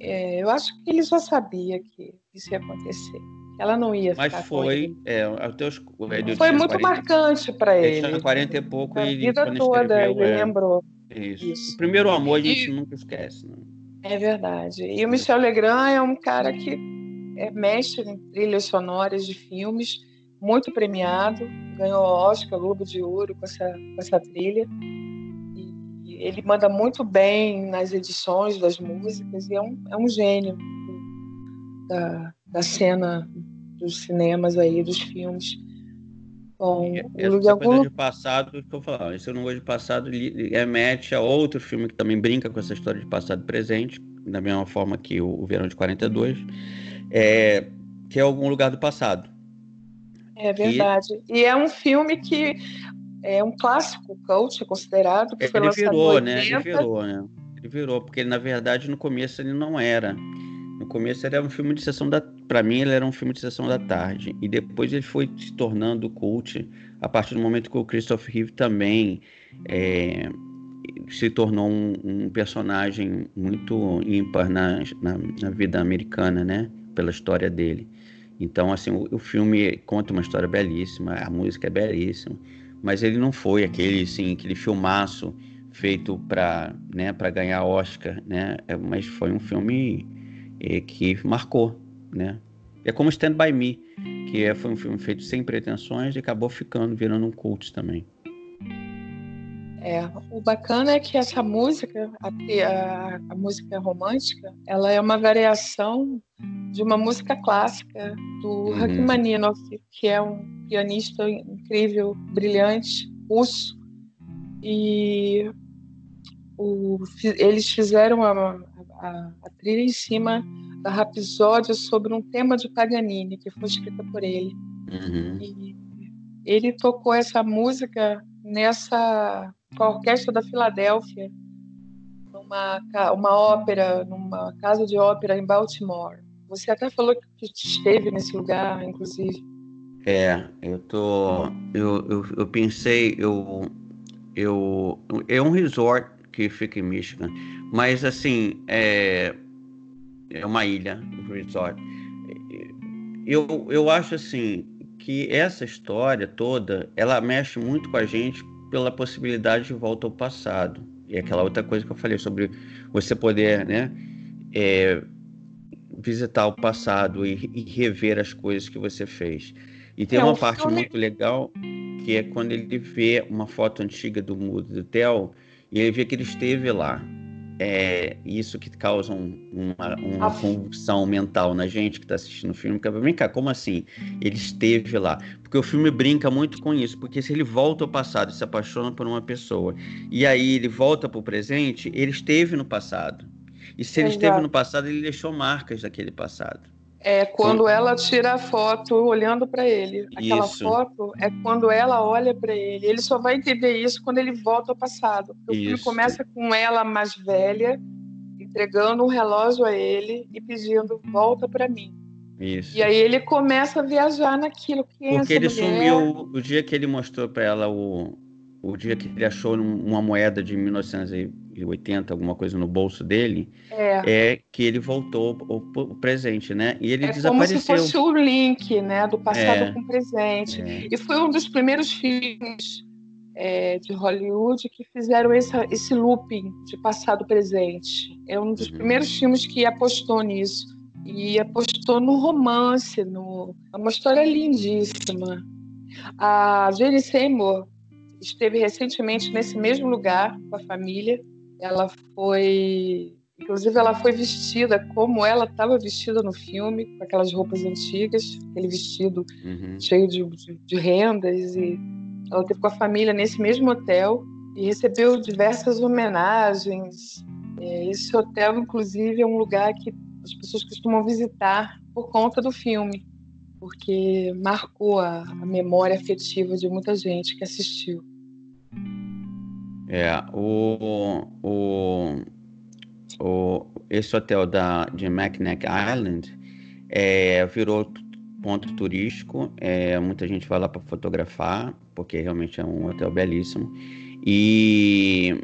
É, eu acho que ele já sabia que isso ia acontecer. Que ela não ia Mas ficar foi, é, até os, ele foi muito 40, ele. marcante para ele. tinha 40 e pouco a e vida toda ele é, lembrou. Isso. Isso. O primeiro amor a gente E- nunca esquece. Né? É verdade. E o Michel Legrand é um cara que é mestre em trilhas sonoras de filmes, muito premiado, ganhou Oscar, Globo de Ouro com essa, com essa trilha. E ele manda muito bem nas edições das músicas e é um, é um gênio da, da cena dos cinemas aí, dos filmes. Bom, essa coisa de passado, estou falando, esse não de passado remete a outro filme que também brinca com essa história de passado e presente, da mesma forma que o, o Verão de 42, é, que é algum lugar do passado. É verdade. E, e é um filme que é um clássico cult, é considerado, que foi ele virou, né? Ele virou, né? Ele virou, porque na verdade no começo ele não era. No começo ele era um filme de sessão da. Para mim, ele era um filme de sessão da tarde. E depois ele foi se tornando cult a partir do momento que o Christopher Reeve também é, se tornou um, um, personagem muito ímpar na, na, na, vida americana, né? Pela história dele. Então, assim, o, o, filme conta uma história belíssima, a música é belíssima, mas ele não foi aquele, assim, aquele filmaço feito para né, ganhar Oscar, né? É, mas foi um filme e que marcou, né? É como Stand By Me, que é, foi um filme feito sem pretensões e acabou ficando, virando um cult também. É, o bacana é que essa música, a, a, a, música romântica, ela é uma variação de uma música clássica do uhum. Rachmaninoff, que é um pianista incrível, brilhante, russo. E o, eles fizeram a, a, trilha em cima da Rapsódia sobre um tema de Paganini, que foi escrita por ele. Uhum. E ele tocou essa música nessa com a Orquestra da Filadélfia, numa uma ópera, numa casa de ópera em Baltimore. Você até falou que esteve nesse lugar, inclusive. É, eu tô, eu, eu, eu pensei, eu, eu, é um resort que fica em Michigan. Mas assim, é, é uma ilha, um resort. Eu, eu acho assim que essa história toda, ela mexe muito com a gente pela possibilidade de volta ao passado. E aquela outra coisa que eu falei sobre você poder, né, é, visitar o passado e, e, rever as coisas que você fez. E tem é, uma parte filme... muito legal que é quando ele vê uma foto antiga do mudo do Theo e ele vê que ele esteve lá. É isso que causa um, uma, uma convulsão mental na gente que está assistindo o filme. Porque, vem cá, como assim? Ele esteve lá. Porque o filme brinca muito com isso. Porque se ele volta ao passado e se apaixona por uma pessoa, e aí ele volta para o presente, ele esteve no passado. E se ele Exato. esteve no passado, ele deixou marcas daquele passado. É quando ela tira a foto olhando para ele. Aquela isso. foto é quando ela olha para ele. Ele só vai entender isso quando ele volta ao passado. O filme começa com ela mais velha entregando um relógio a ele e pedindo volta para mim. Isso. E aí ele começa a viajar naquilo que é Porque ele mulher... sumiu o dia que ele mostrou para ela o, o dia que ele achou uma moeda de 1980, alguma coisa no bolso dele, é, é que ele voltou o presente, né? E ele é desapareceu. como se fosse o link, né, do passado é, com o presente. É. E foi um dos primeiros filmes é, de Hollywood que fizeram esse, esse looping de passado-presente. É um dos uhum. primeiros filmes que apostou nisso. E apostou no romance, no... é uma história lindíssima. A Jane Seymour esteve recentemente nesse mesmo lugar com a família. Ela foi, inclusive, ela foi vestida como ela estava vestida no filme, com aquelas roupas antigas, aquele vestido uhum. cheio de, de, de rendas. E ela teve com a família nesse mesmo hotel e recebeu diversas homenagens. É, esse hotel, inclusive, é um lugar que as pessoas costumam visitar por conta do filme, porque marcou a, a memória afetiva de muita gente que assistiu. É, o, o, o, esse hotel da, de Mackinac Island é, virou ponto turístico, é, muita gente vai lá para fotografar, porque realmente é um hotel belíssimo. E,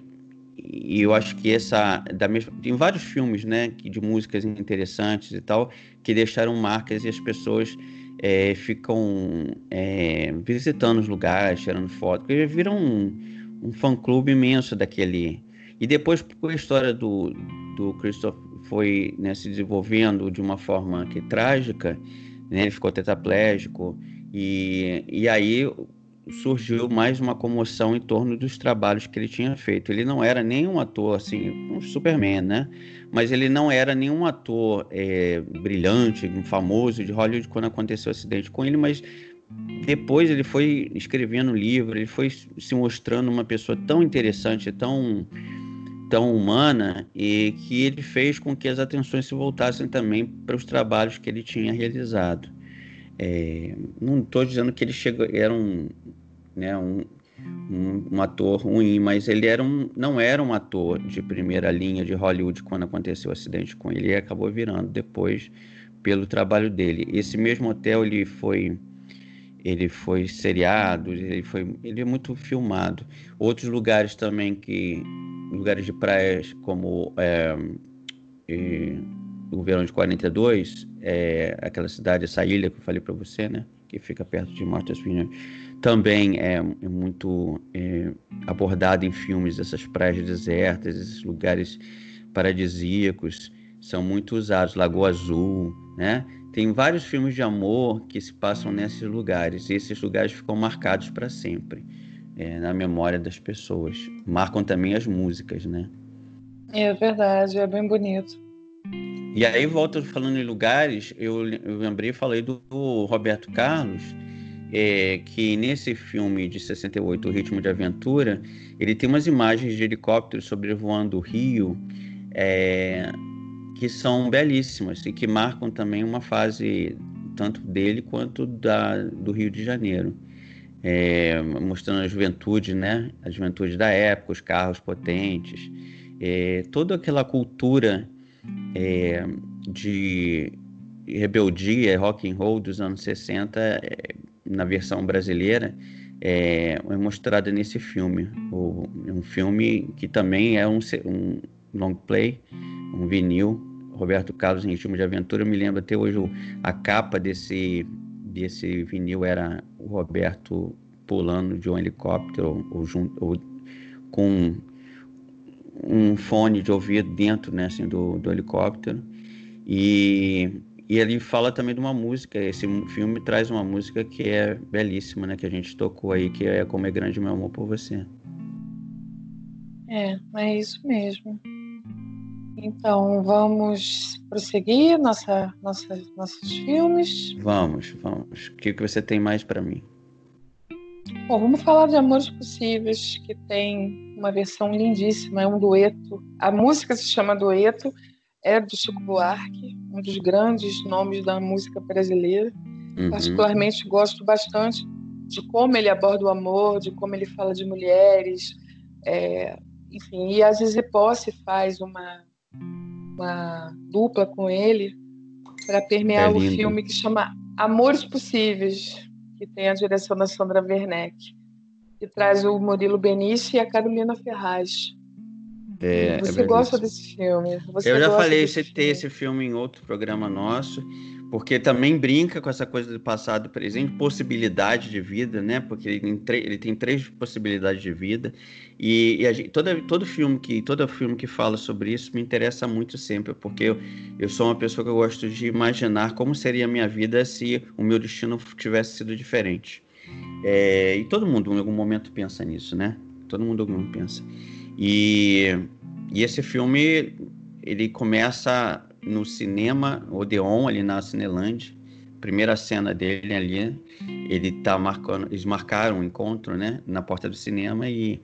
e eu acho que essa da mesma tem vários filmes, né, de músicas interessantes e tal que deixaram marcas e as pessoas é, ficam é, visitando os lugares, tirando fotos, porque viram um, um fã-clube imenso daquele. E depois, com a história do, do Christoph foi né, se desenvolvendo de uma forma que trágica, né, ele ficou tetraplégico, e, e aí surgiu mais uma comoção em torno dos trabalhos que ele tinha feito. Ele não era nenhum ator, assim, um Superman, né? Mas ele não era nenhum ator é, brilhante, famoso de Hollywood quando aconteceu o acidente com ele, mas depois ele foi escrevendo livro, ele foi se mostrando uma pessoa tão interessante, tão tão humana e que ele fez com que as atenções se voltassem também para os trabalhos que ele tinha realizado. É, não estou dizendo que ele chegou, era um, né, um, um, um, ator ruim, mas ele era um, não era um ator de primeira linha de Hollywood quando aconteceu o acidente com ele e acabou virando depois pelo trabalho dele. Esse mesmo hotel ele foi ele foi seriado, ele foi ele é muito filmado. Outros lugares também que lugares de praias como é, o verão de 42, é, aquela cidade, essa ilha que eu falei para você, né, que fica perto de Martha's Vineyard, também é, é muito é, abordado em filmes essas praias desertas, esses lugares paradisíacos são muito usados, Lagoa Azul, né? Tem vários filmes de amor que se passam nesses lugares e esses lugares ficam marcados para sempre é, na memória das pessoas. Marcam também as músicas, né? É verdade, é bem bonito. E aí, volta falando em lugares, eu, eu lembrei, falei do, do Roberto Carlos, é, que nesse filme de 68, O Ritmo de Aventura, ele tem umas imagens de helicópteros sobrevoando o Rio, é, que são belíssimas e que marcam também uma fase tanto dele quanto da, do Rio de Janeiro. É, mostrando a juventude, né? A juventude da época, os carros potentes, é, toda aquela cultura é, de rebeldia, rock and roll dos anos 60, é, na versão brasileira, é, é mostrada nesse filme. O, um filme que também é um, um long play, um vinil, Roberto Carlos em Ritmo de Aventura. Eu me lembro até hoje a capa desse, desse vinil era o Roberto pulando de um helicóptero ou, junto, ou com um fone de ouvido dentro né, assim, do, do helicóptero. E, e ele fala também de uma música. Esse filme traz uma música que é belíssima, né? Que a gente tocou aí, que é Como é Grande Meu Amor por Você. É, é isso mesmo. Então, vamos prosseguir nossa, nossa, nossos filmes? Vamos, vamos. O que, que você tem mais para mim? Bom, vamos falar de Amores Possíveis, que tem uma versão lindíssima, é um dueto. A música se chama Dueto, é do Chico Buarque, um dos grandes nomes da música brasileira. Uhum. Particularmente gosto bastante de como ele aborda o amor, de como ele fala de mulheres, é, enfim. E a Zizi Posse faz uma uma dupla com ele para permear é o filme que chama Amores Possíveis, que tem a direção da Sandra Werneck, que traz o Murilo Benício e a Carolina Ferraz. É, Você é gosta desse filme? Você Eu já falei, você ter esse filme em outro programa nosso porque também brinca com essa coisa do passado presente, possibilidade de vida, né? Porque ele tem, ele tem três possibilidades de vida e, e gente, toda, todo filme que todo filme que fala sobre isso me interessa muito sempre, porque eu, eu sou uma pessoa que eu gosto de imaginar como seria a minha vida se o meu destino tivesse sido diferente. É, e todo mundo em algum momento pensa nisso, né? Todo mundo algum momento pensa. E, e esse filme ele começa no cinema Odeon, ali na Cineland. Primeira cena dele ali, ele tá marcando, eles marcaram um encontro, né, na porta do cinema e,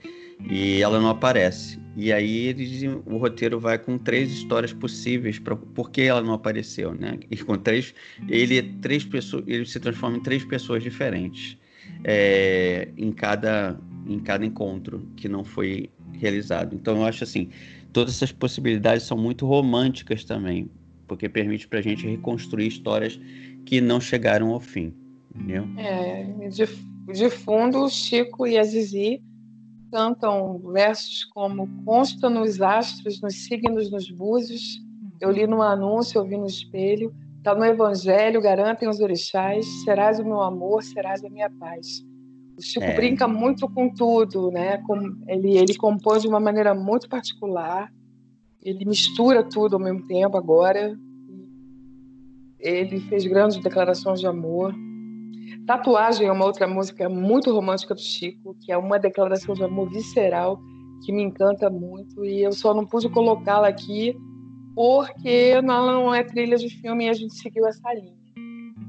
e ela não aparece. E aí eles, o roteiro vai com três histórias possíveis para por que ela não apareceu, né? E com três, ele é três pessoas, ele se transforma em três pessoas diferentes é, em cada em cada encontro que não foi realizado. Então eu acho assim, todas essas possibilidades são muito românticas também, porque permite para a gente reconstruir histórias que não chegaram ao fim, entendeu? É, de, de fundo, o Chico e a Zizi cantam versos como consta nos astros, nos signos, nos búzios, eu li no anúncio, eu vi no espelho, está no evangelho, garantem os orixás, serás o meu amor, serás a minha paz. O Chico é. brinca muito com tudo, né? Com, ele, ele compõe de uma maneira muito particular. Ele mistura tudo ao mesmo tempo agora. Ele fez grandes declarações de amor. Tatuagem é uma outra música muito romântica do Chico, que é uma declaração de amor visceral que me encanta muito e eu só não pude colocá-la aqui porque ela não é trilha de filme e a gente seguiu essa linha.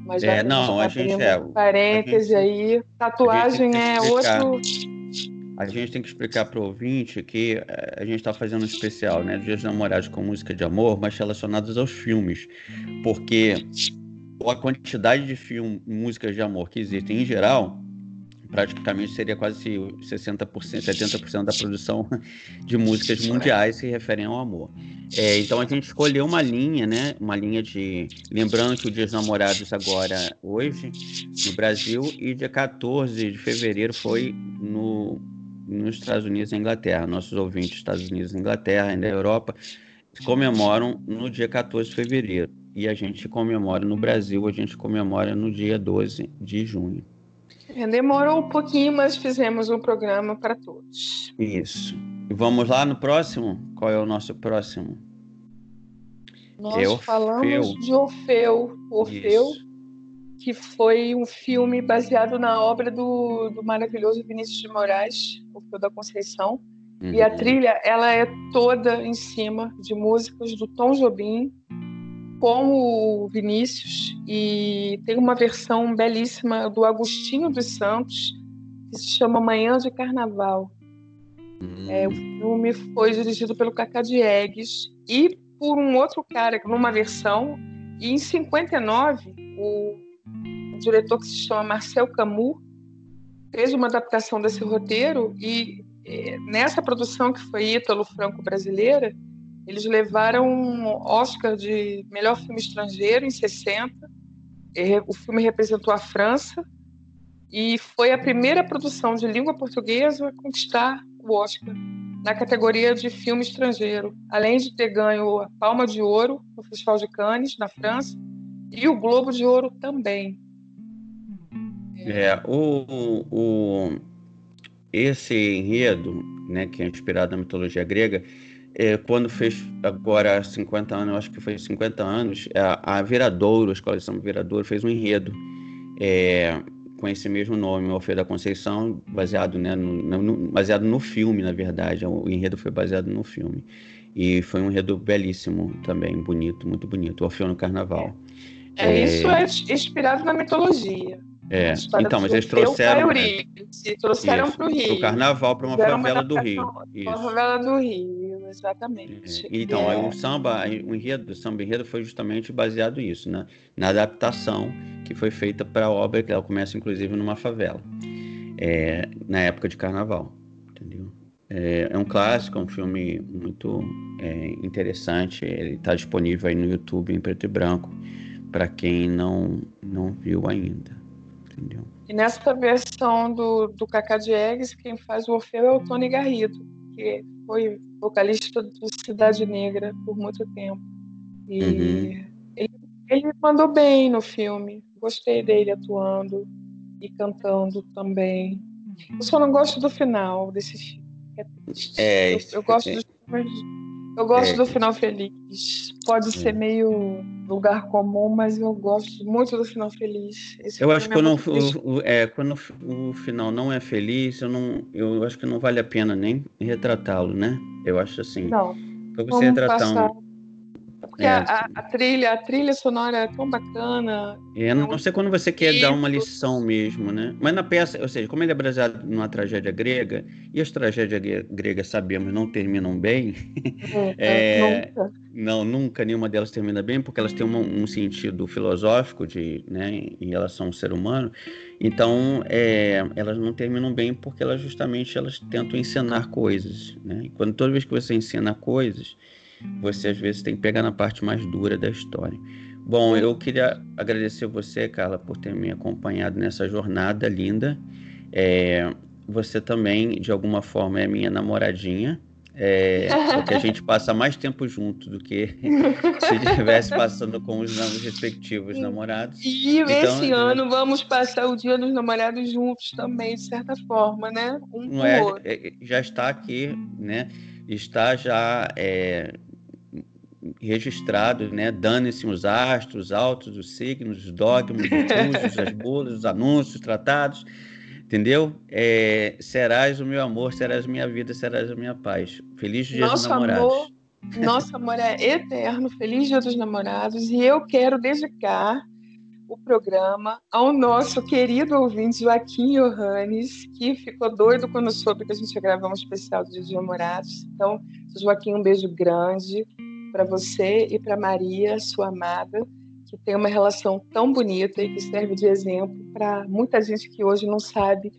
Mas é, não, a gente é. Parêntese aí. Tatuagem é outro. A gente tem que explicar para o ouvinte que eh, a gente está fazendo um especial, né? Dias Namorados com música de amor, mas relacionados aos filmes. Porque a quantidade de filmes, músicas de amor que existem em geral, praticamente seria quase 60%, 70% da produção <laughs> de músicas mundiais se referem ao amor. É, então a gente escolheu uma linha, né? Uma linha de. Lembrando que o Dia dos Namorados agora, hoje, no Brasil, e dia 14 de fevereiro foi no, nos Estados Unidos e Inglaterra. Nossos ouvintes, Estados Unidos e Inglaterra, e na Europa, comemoram no dia 14 de fevereiro. E a gente comemora no Brasil, a gente comemora no dia 12 de junho. É, demorou um pouquinho, mas fizemos um programa para todos. Isso. E vamos lá no próximo? Qual é o nosso próximo? Nós é falamos de Orfeu. Orfeu, Isso. que foi um filme baseado na obra do, do maravilhoso Vinícius de Moraes, Orfeu da Conceição. Uhum. E a uhum. trilha, ela é toda em cima de músicas do Tom Jobim, com o Vinícius e tem uma versão belíssima do Agostinho dos Santos que se chama Manhã de Carnaval. Hum. É, o filme foi dirigido pelo Cacá Diegues e por um outro cara, numa versão, e em 59 o, o diretor que se chama Marcel Camus fez uma adaptação desse roteiro e é, nessa produção que foi ítalo-franco-brasileira, eles levaram um Oscar de melhor filme estrangeiro em 60. O filme representou a França e foi a primeira produção de língua portuguesa a conquistar o Oscar na categoria de filme estrangeiro, além de ter ganho a Palma de Ouro no Festival de Cannes, na França, e o Globo de Ouro também. É, o, o, esse enredo, né, que é inspirado na mitologia grega, é, quando fez agora 50 anos, eu acho que foi 50 anos, a, a Viradouro, a Escola de Samba Viradouro, fez um enredo é, com esse mesmo nome, o da Conceição, baseado, né, no, no, baseado no filme, na verdade. O enredo foi baseado no filme. E foi um enredo belíssimo também, bonito, muito bonito. O Orfeu no Carnaval. É, é, isso é inspirado na mitologia. É, então, mas eles trouxeram. Para né? trouxeram para o Rio. O carnaval para uma favela do Rio. Uma favela do Rio, exatamente. É, então, é. o samba, o enredo do samba enredo foi justamente baseado nisso, né? na adaptação que foi feita para a obra, que ela começa inclusive numa favela, é, na época de carnaval. Entendeu? É, é um clássico, é um filme muito é, interessante. Ele está disponível aí no YouTube em preto e branco para quem não, não viu ainda entendeu? E nessa versão do, do Cacá Diegues, quem faz o Orfeu é o Tony Garrido, que foi vocalista do Cidade Negra por muito tempo. E uhum. ele, ele mandou bem no filme. Gostei dele atuando e cantando também. Eu só não gosto do final desse filme. É, eu, eu gosto é, dos filmes eu gosto é. do final feliz. Pode ser meio lugar comum, mas eu gosto muito do final feliz. Esse eu acho que é quando, o, o, é, quando o final não é feliz, eu, não, eu acho que não vale a pena nem retratá-lo, né? Eu acho assim. Não. Você retratar passar. um porque é. a, a, trilha, a trilha sonora é tão bacana. É, não, não sei quando você quer dar uma lição mesmo, né? Mas na peça, ou seja, como ele é baseado numa tragédia grega, e as tragédias gregas, sabemos, não terminam bem. É, <laughs> é, nunca. Não, nunca nenhuma delas termina bem, porque elas têm uma, um sentido filosófico de, né, em relação ao ser humano. Então, é, elas não terminam bem porque elas justamente elas tentam encenar coisas, né? E quando toda vez que você ensina coisas, você às vezes tem que pegar na parte mais dura da história. Bom, eu queria agradecer você, Carla, por ter me acompanhado nessa jornada linda. É, você também, de alguma forma, é minha namoradinha. É, porque a gente <laughs> passa mais tempo junto do que <laughs> se estivesse passando com os respectivos namorados. E então, esse ano vamos passar o dia dos namorados juntos também, de certa forma, né? Um não é, é, já está aqui, né? Está já é, registrado, né? Dane-se os astros, altos, os signos, os dogmas, os cursos, as bulas, os anúncios, os tratados, entendeu? É, serás o meu amor, serás minha vida, serás a minha paz. Feliz dia Nosso dos namorados. Amor, nosso amor é eterno, feliz dia dos namorados, e eu quero dedicar o programa ao nosso querido ouvinte Joaquim Johannes, que ficou doido quando soube que a gente ia gravar um especial dos Namorados. Então, Joaquim, um beijo grande para você e para Maria, sua amada, que tem uma relação tão bonita e que serve de exemplo para muita gente que hoje não sabe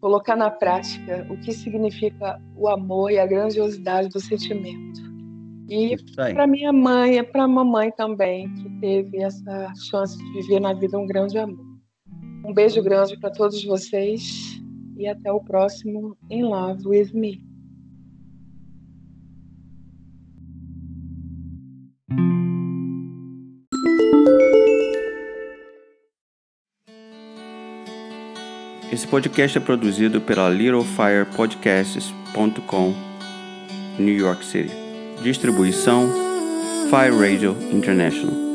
colocar na prática o que significa o amor e a grandiosidade do sentimento. E para minha mãe, para a mamãe também, que teve essa chance de viver na vida um grande amor. Um beijo grande para todos vocês e até o próximo In Love with Me. Esse podcast é produzido pela littlefirepodcasts.com, New York City. Distribuição Fire Radio International.